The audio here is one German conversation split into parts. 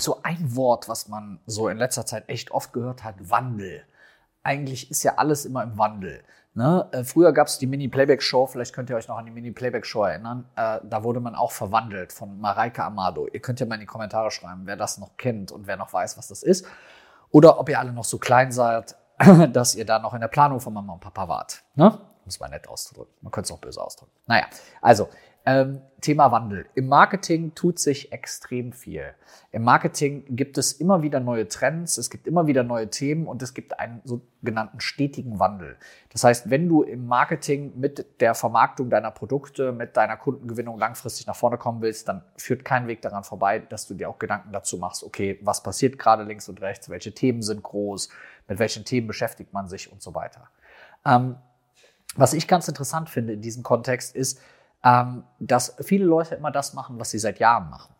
gibt so ein Wort, was man so in letzter Zeit echt oft gehört hat, Wandel. Eigentlich ist ja alles immer im Wandel. Ne? Äh, früher gab es die Mini-Playback-Show, vielleicht könnt ihr euch noch an die Mini-Playback-Show erinnern. Äh, da wurde man auch verwandelt von Mareike Amado. Ihr könnt ja mal in die Kommentare schreiben, wer das noch kennt und wer noch weiß, was das ist. Oder ob ihr alle noch so klein seid, dass ihr da noch in der Planung von Mama und Papa wart. Ne? Muss man nett ausdrücken. Man könnte es auch böse ausdrücken. Naja, also ähm, Thema Wandel. Im Marketing tut sich extrem viel. Im Marketing gibt es immer wieder neue Trends, es gibt immer wieder neue Themen und es gibt einen sogenannten stetigen Wandel. Das heißt, wenn du im Marketing mit der Vermarktung deiner Produkte, mit deiner Kundengewinnung langfristig nach vorne kommen willst, dann führt kein Weg daran vorbei, dass du dir auch Gedanken dazu machst, okay, was passiert gerade links und rechts, welche Themen sind groß, mit welchen Themen beschäftigt man sich und so weiter. Ähm, was ich ganz interessant finde in diesem Kontext ist, ähm, dass viele Leute immer das machen, was sie seit Jahren machen.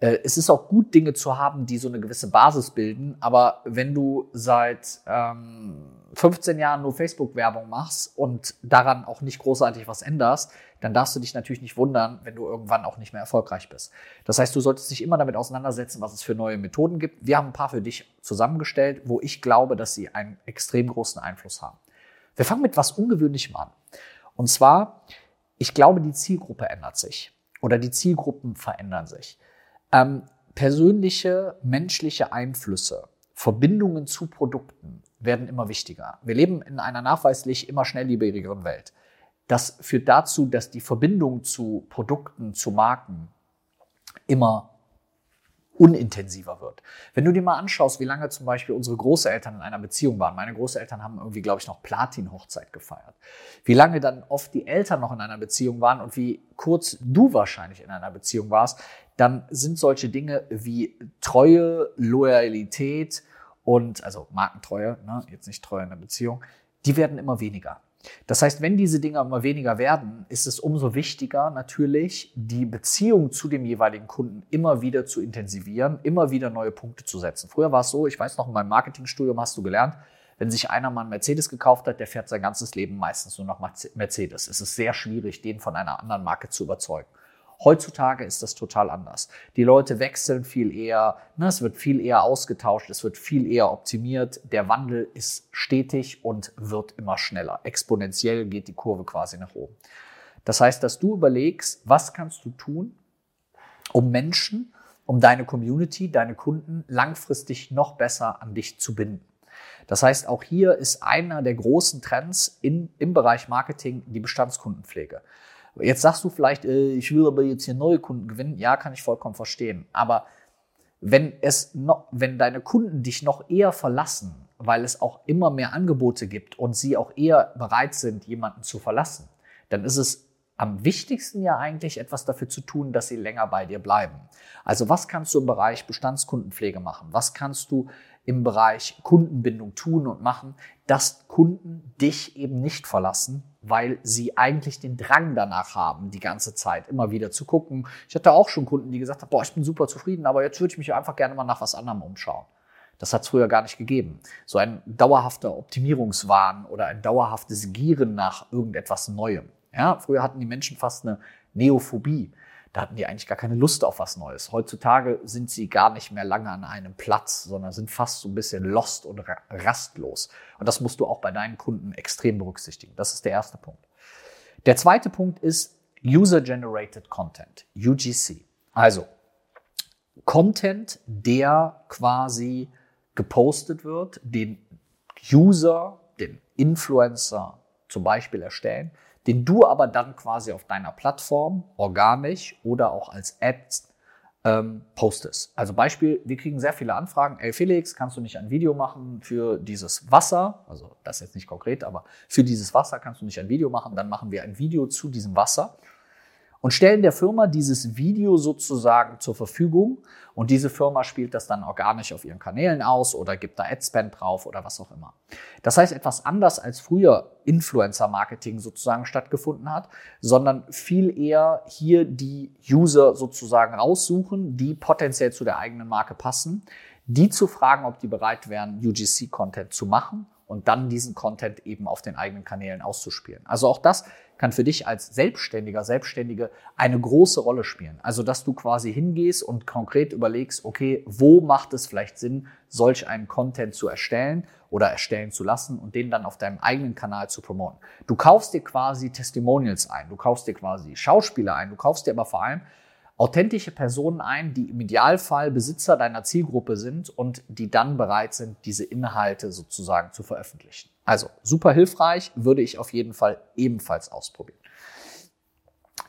Äh, es ist auch gut, Dinge zu haben, die so eine gewisse Basis bilden, aber wenn du seit ähm, 15 Jahren nur Facebook-Werbung machst und daran auch nicht großartig was änderst, dann darfst du dich natürlich nicht wundern, wenn du irgendwann auch nicht mehr erfolgreich bist. Das heißt, du solltest dich immer damit auseinandersetzen, was es für neue Methoden gibt. Wir haben ein paar für dich zusammengestellt, wo ich glaube, dass sie einen extrem großen Einfluss haben. Wir fangen mit was Ungewöhnlichem an. Und zwar ich glaube, die Zielgruppe ändert sich oder die Zielgruppen verändern sich. Ähm, persönliche, menschliche Einflüsse, Verbindungen zu Produkten werden immer wichtiger. Wir leben in einer nachweislich immer schnelllebigeren Welt. Das führt dazu, dass die Verbindung zu Produkten, zu Marken immer unintensiver wird. Wenn du dir mal anschaust, wie lange zum Beispiel unsere Großeltern in einer Beziehung waren. Meine Großeltern haben irgendwie, glaube ich, noch Platin-Hochzeit gefeiert. Wie lange dann oft die Eltern noch in einer Beziehung waren und wie kurz du wahrscheinlich in einer Beziehung warst, dann sind solche Dinge wie Treue, Loyalität und, also Markentreue, ne, jetzt nicht Treue in der Beziehung, die werden immer weniger. Das heißt, wenn diese Dinge immer weniger werden, ist es umso wichtiger natürlich, die Beziehung zu dem jeweiligen Kunden immer wieder zu intensivieren, immer wieder neue Punkte zu setzen. Früher war es so, ich weiß noch, in meinem Marketingstudium hast du gelernt, wenn sich einer mal einen Mercedes gekauft hat, der fährt sein ganzes Leben meistens nur noch Mercedes. Es ist sehr schwierig, den von einer anderen Marke zu überzeugen. Heutzutage ist das total anders. Die Leute wechseln viel eher, ne, es wird viel eher ausgetauscht, es wird viel eher optimiert. Der Wandel ist stetig und wird immer schneller. Exponentiell geht die Kurve quasi nach oben. Das heißt, dass du überlegst, was kannst du tun, um Menschen, um deine Community, deine Kunden langfristig noch besser an dich zu binden. Das heißt, auch hier ist einer der großen Trends in, im Bereich Marketing die Bestandskundenpflege. Jetzt sagst du vielleicht, äh, ich will aber jetzt hier neue Kunden gewinnen. Ja, kann ich vollkommen verstehen. Aber wenn es noch, wenn deine Kunden dich noch eher verlassen, weil es auch immer mehr Angebote gibt und sie auch eher bereit sind, jemanden zu verlassen, dann ist es am wichtigsten ja eigentlich etwas dafür zu tun, dass sie länger bei dir bleiben. Also was kannst du im Bereich Bestandskundenpflege machen? Was kannst du im Bereich Kundenbindung tun und machen, dass Kunden dich eben nicht verlassen, weil sie eigentlich den Drang danach haben, die ganze Zeit immer wieder zu gucken. Ich hatte auch schon Kunden, die gesagt haben, boah, ich bin super zufrieden, aber jetzt würde ich mich einfach gerne mal nach was anderem umschauen. Das hat es früher gar nicht gegeben. So ein dauerhafter Optimierungswahn oder ein dauerhaftes Gieren nach irgendetwas Neuem. Ja, früher hatten die Menschen fast eine Neophobie. Da hatten die eigentlich gar keine Lust auf was Neues. Heutzutage sind sie gar nicht mehr lange an einem Platz, sondern sind fast so ein bisschen lost und rastlos. Und das musst du auch bei deinen Kunden extrem berücksichtigen. Das ist der erste Punkt. Der zweite Punkt ist User-Generated Content, UGC. Also Content, der quasi gepostet wird, den User, den Influencer zum Beispiel erstellen, den du aber dann quasi auf deiner Plattform organisch oder auch als Ads ähm, postest. Also Beispiel, wir kriegen sehr viele Anfragen. Ey Felix, kannst du nicht ein Video machen für dieses Wasser? Also das jetzt nicht konkret, aber für dieses Wasser kannst du nicht ein Video machen. Dann machen wir ein Video zu diesem Wasser und stellen der Firma dieses Video sozusagen zur Verfügung und diese Firma spielt das dann organisch auf ihren Kanälen aus oder gibt da Adspend drauf oder was auch immer. Das heißt etwas anders als früher Influencer-Marketing sozusagen stattgefunden hat, sondern viel eher hier die User sozusagen raussuchen, die potenziell zu der eigenen Marke passen, die zu fragen, ob die bereit wären, UGC-Content zu machen und dann diesen Content eben auf den eigenen Kanälen auszuspielen. Also auch das kann für dich als Selbstständiger, Selbstständige eine große Rolle spielen. Also, dass du quasi hingehst und konkret überlegst, okay, wo macht es vielleicht Sinn, solch einen Content zu erstellen oder erstellen zu lassen und den dann auf deinem eigenen Kanal zu promoten. Du kaufst dir quasi Testimonials ein, du kaufst dir quasi Schauspieler ein, du kaufst dir aber vor allem authentische Personen ein, die im Idealfall Besitzer deiner Zielgruppe sind und die dann bereit sind, diese Inhalte sozusagen zu veröffentlichen. Also super hilfreich, würde ich auf jeden Fall ebenfalls ausprobieren.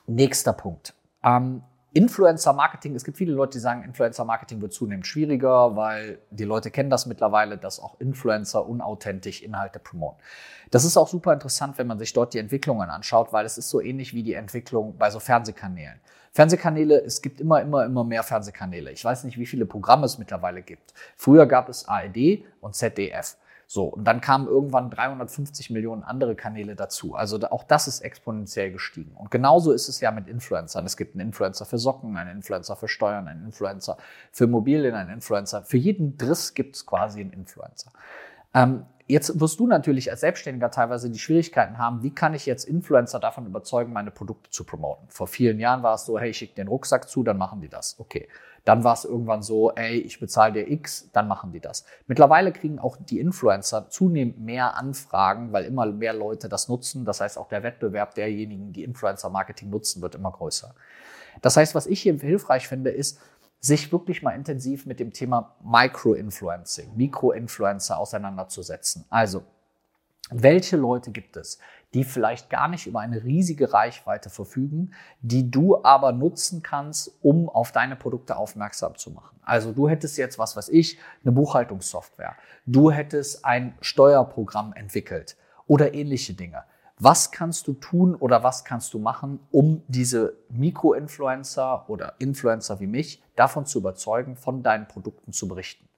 Nächster Punkt. Ähm, Influencer-Marketing, es gibt viele Leute, die sagen, Influencer-Marketing wird zunehmend schwieriger, weil die Leute kennen das mittlerweile, dass auch Influencer unauthentisch Inhalte promoten. Das ist auch super interessant, wenn man sich dort die Entwicklungen anschaut, weil es ist so ähnlich wie die Entwicklung bei so Fernsehkanälen. Fernsehkanäle, es gibt immer, immer, immer mehr Fernsehkanäle. Ich weiß nicht, wie viele Programme es mittlerweile gibt. Früher gab es ARD und ZDF. So, und dann kamen irgendwann 350 Millionen andere Kanäle dazu. Also auch das ist exponentiell gestiegen. Und genauso ist es ja mit Influencern. Es gibt einen Influencer für Socken, einen Influencer für Steuern, einen Influencer für Immobilien, einen Influencer. Für jeden Driss gibt es quasi einen Influencer. Ähm, Jetzt wirst du natürlich als Selbstständiger teilweise die Schwierigkeiten haben, wie kann ich jetzt Influencer davon überzeugen, meine Produkte zu promoten. Vor vielen Jahren war es so, hey, ich schicke den Rucksack zu, dann machen die das. Okay. Dann war es irgendwann so, ey, ich bezahle dir X, dann machen die das. Mittlerweile kriegen auch die Influencer zunehmend mehr Anfragen, weil immer mehr Leute das nutzen. Das heißt, auch der Wettbewerb derjenigen, die Influencer-Marketing nutzen, wird immer größer. Das heißt, was ich hier hilfreich finde, ist, sich wirklich mal intensiv mit dem Thema Micro-Influencing, Mikro-Influencer auseinanderzusetzen. Also, welche Leute gibt es, die vielleicht gar nicht über eine riesige Reichweite verfügen, die du aber nutzen kannst, um auf deine Produkte aufmerksam zu machen? Also du hättest jetzt, was weiß ich, eine Buchhaltungssoftware. Du hättest ein Steuerprogramm entwickelt oder ähnliche Dinge. Was kannst du tun oder was kannst du machen, um diese Mikroinfluencer oder Influencer wie mich davon zu überzeugen, von deinen Produkten zu berichten?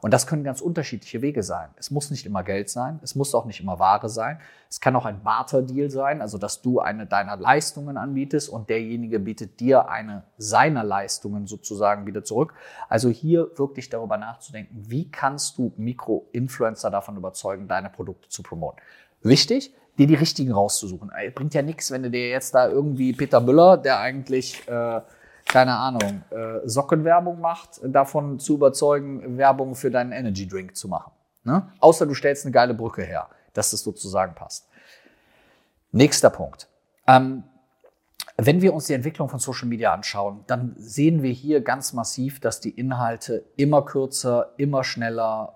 Und das können ganz unterschiedliche Wege sein. Es muss nicht immer Geld sein, es muss auch nicht immer Ware sein. Es kann auch ein Barter-Deal sein, also dass du eine deiner Leistungen anbietest und derjenige bietet dir eine seiner Leistungen sozusagen wieder zurück. Also hier wirklich darüber nachzudenken, wie kannst du Mikro-Influencer davon überzeugen, deine Produkte zu promoten. Wichtig, dir die richtigen rauszusuchen. Bringt ja nichts, wenn du dir jetzt da irgendwie Peter Müller, der eigentlich, äh, keine Ahnung, äh, Sockenwerbung macht, davon zu überzeugen, Werbung für deinen Energy Drink zu machen. Ne? Außer du stellst eine geile Brücke her, dass das sozusagen passt. Nächster Punkt. Ähm, wenn wir uns die Entwicklung von Social Media anschauen, dann sehen wir hier ganz massiv, dass die Inhalte immer kürzer, immer schneller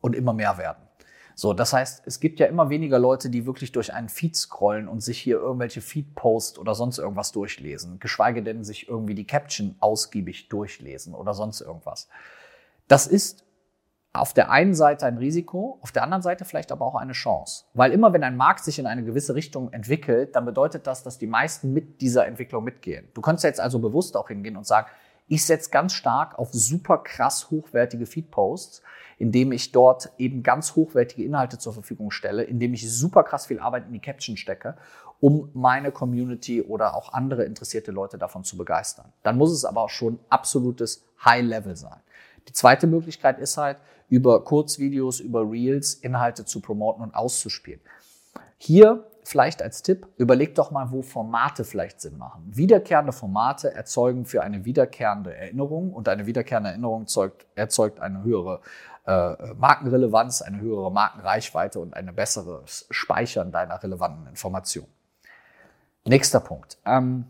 und immer mehr werden. So, das heißt, es gibt ja immer weniger Leute, die wirklich durch einen Feed scrollen und sich hier irgendwelche Feed-Posts oder sonst irgendwas durchlesen, geschweige denn sich irgendwie die Caption ausgiebig durchlesen oder sonst irgendwas. Das ist auf der einen Seite ein Risiko, auf der anderen Seite vielleicht aber auch eine Chance. Weil immer wenn ein Markt sich in eine gewisse Richtung entwickelt, dann bedeutet das, dass die meisten mit dieser Entwicklung mitgehen. Du könntest jetzt also bewusst auch hingehen und sagen, ich setze ganz stark auf super krass hochwertige Feed-Posts, indem ich dort eben ganz hochwertige Inhalte zur Verfügung stelle, indem ich super krass viel Arbeit in die Caption stecke, um meine Community oder auch andere interessierte Leute davon zu begeistern. Dann muss es aber auch schon absolutes High-Level sein. Die zweite Möglichkeit ist halt, über Kurzvideos, über Reels Inhalte zu promoten und auszuspielen. Hier vielleicht als Tipp, überleg doch mal, wo Formate vielleicht Sinn machen. Wiederkehrende Formate erzeugen für eine wiederkehrende Erinnerung und eine wiederkehrende Erinnerung erzeugt, erzeugt eine höhere äh, Markenrelevanz, eine höhere Markenreichweite und ein besseres Speichern deiner relevanten Informationen. Nächster Punkt. Ähm,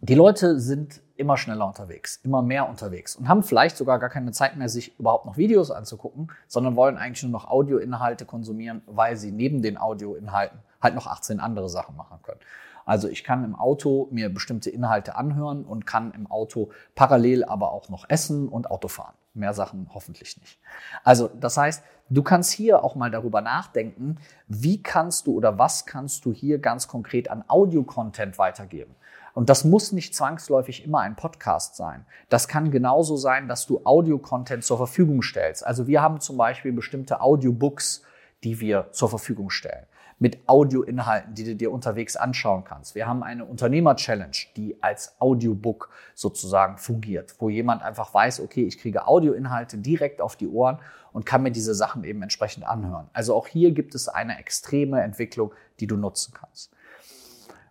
die Leute sind immer schneller unterwegs, immer mehr unterwegs und haben vielleicht sogar gar keine Zeit mehr, sich überhaupt noch Videos anzugucken, sondern wollen eigentlich nur noch Audioinhalte konsumieren, weil sie neben den Audioinhalten halt noch 18 andere Sachen machen können. Also ich kann im Auto mir bestimmte Inhalte anhören und kann im Auto parallel aber auch noch essen und Auto fahren. Mehr Sachen hoffentlich nicht. Also das heißt, du kannst hier auch mal darüber nachdenken, wie kannst du oder was kannst du hier ganz konkret an Audio-Content weitergeben. Und das muss nicht zwangsläufig immer ein Podcast sein. Das kann genauso sein, dass du Audio-Content zur Verfügung stellst. Also wir haben zum Beispiel bestimmte Audiobooks, die wir zur Verfügung stellen. Mit Audioinhalten, die du dir unterwegs anschauen kannst. Wir haben eine Unternehmer-Challenge, die als Audiobook sozusagen fungiert, wo jemand einfach weiß, okay, ich kriege Audioinhalte direkt auf die Ohren und kann mir diese Sachen eben entsprechend anhören. Also auch hier gibt es eine extreme Entwicklung, die du nutzen kannst.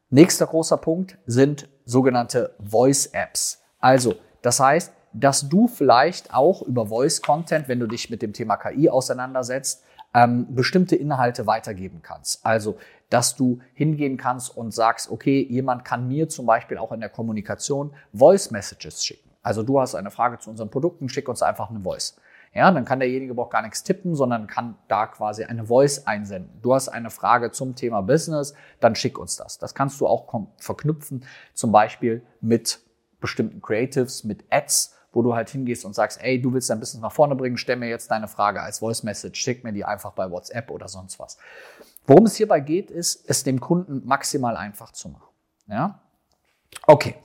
Nächster großer Punkt sind sogenannte Voice-Apps. Also, das heißt, dass du vielleicht auch über Voice-Content, wenn du dich mit dem Thema KI auseinandersetzt, ähm, bestimmte Inhalte weitergeben kannst. Also, dass du hingehen kannst und sagst, okay, jemand kann mir zum Beispiel auch in der Kommunikation Voice-Messages schicken. Also du hast eine Frage zu unseren Produkten, schick uns einfach eine Voice. Ja, dann kann derjenige auch gar nichts tippen, sondern kann da quasi eine Voice einsenden. Du hast eine Frage zum Thema Business, dann schick uns das. Das kannst du auch verknüpfen, zum Beispiel mit bestimmten Creatives, mit Ads, wo du halt hingehst und sagst, ey, du willst dein Business nach vorne bringen, stell mir jetzt deine Frage als Voice Message, schick mir die einfach bei WhatsApp oder sonst was. Worum es hierbei geht, ist, es dem Kunden maximal einfach zu machen. Ja? Okay.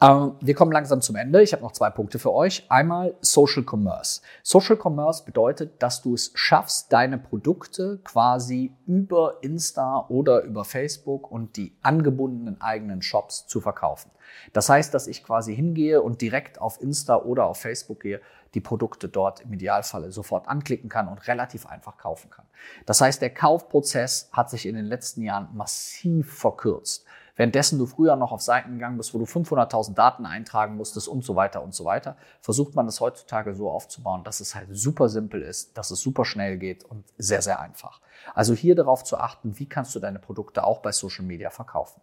Ähm, wir kommen langsam zum Ende. Ich habe noch zwei Punkte für euch. Einmal Social Commerce. Social Commerce bedeutet, dass du es schaffst, deine Produkte quasi über Insta oder über Facebook und die angebundenen eigenen Shops zu verkaufen. Das heißt, dass ich quasi hingehe und direkt auf Insta oder auf Facebook gehe, die Produkte dort im Idealfalle sofort anklicken kann und relativ einfach kaufen kann. Das heißt, der Kaufprozess hat sich in den letzten Jahren massiv verkürzt. Währenddessen du früher noch auf Seiten gegangen bist, wo du 500.000 Daten eintragen musstest und so weiter und so weiter, versucht man das heutzutage so aufzubauen, dass es halt super simpel ist, dass es super schnell geht und sehr, sehr einfach. Also hier darauf zu achten, wie kannst du deine Produkte auch bei Social Media verkaufen.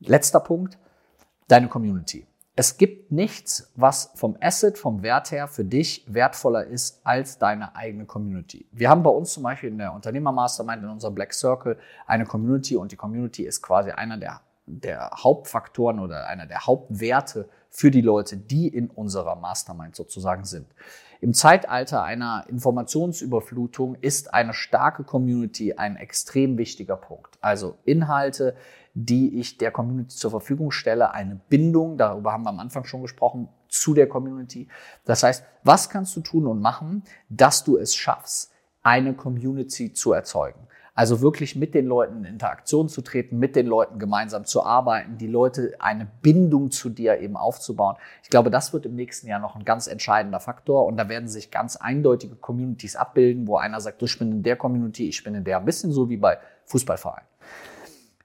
Letzter Punkt, deine Community. Es gibt nichts, was vom Asset, vom Wert her für dich wertvoller ist als deine eigene Community. Wir haben bei uns zum Beispiel in der Unternehmer-Mastermind, in unserem Black Circle, eine Community und die Community ist quasi einer der, der Hauptfaktoren oder einer der Hauptwerte für die Leute, die in unserer Mastermind sozusagen sind. Im Zeitalter einer Informationsüberflutung ist eine starke Community ein extrem wichtiger Punkt. Also Inhalte, die ich der Community zur Verfügung stelle, eine Bindung, darüber haben wir am Anfang schon gesprochen, zu der Community. Das heißt, was kannst du tun und machen, dass du es schaffst, eine Community zu erzeugen? Also wirklich mit den Leuten in Interaktion zu treten, mit den Leuten gemeinsam zu arbeiten, die Leute eine Bindung zu dir eben aufzubauen. Ich glaube, das wird im nächsten Jahr noch ein ganz entscheidender Faktor und da werden sich ganz eindeutige Communities abbilden, wo einer sagt, du, ich bin in der Community, ich bin in der, ein bisschen so wie bei Fußballvereinen.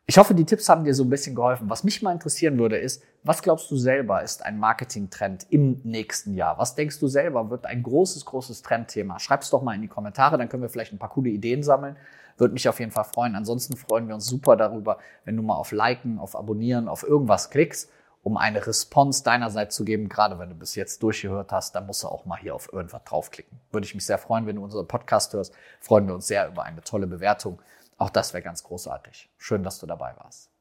Ich hoffe, die Tipps haben dir so ein bisschen geholfen. Was mich mal interessieren würde, ist, was glaubst du selber ist ein Marketingtrend im nächsten Jahr? Was denkst du selber wird ein großes, großes Trendthema? Schreib's doch mal in die Kommentare, dann können wir vielleicht ein paar coole Ideen sammeln. Würde mich auf jeden Fall freuen. Ansonsten freuen wir uns super darüber, wenn du mal auf Liken, auf Abonnieren, auf irgendwas klickst, um eine Response deinerseits zu geben. Gerade wenn du bis jetzt durchgehört hast, dann musst du auch mal hier auf irgendwas draufklicken. Würde ich mich sehr freuen, wenn du unseren Podcast hörst. Freuen wir uns sehr über eine tolle Bewertung. Auch das wäre ganz großartig. Schön, dass du dabei warst.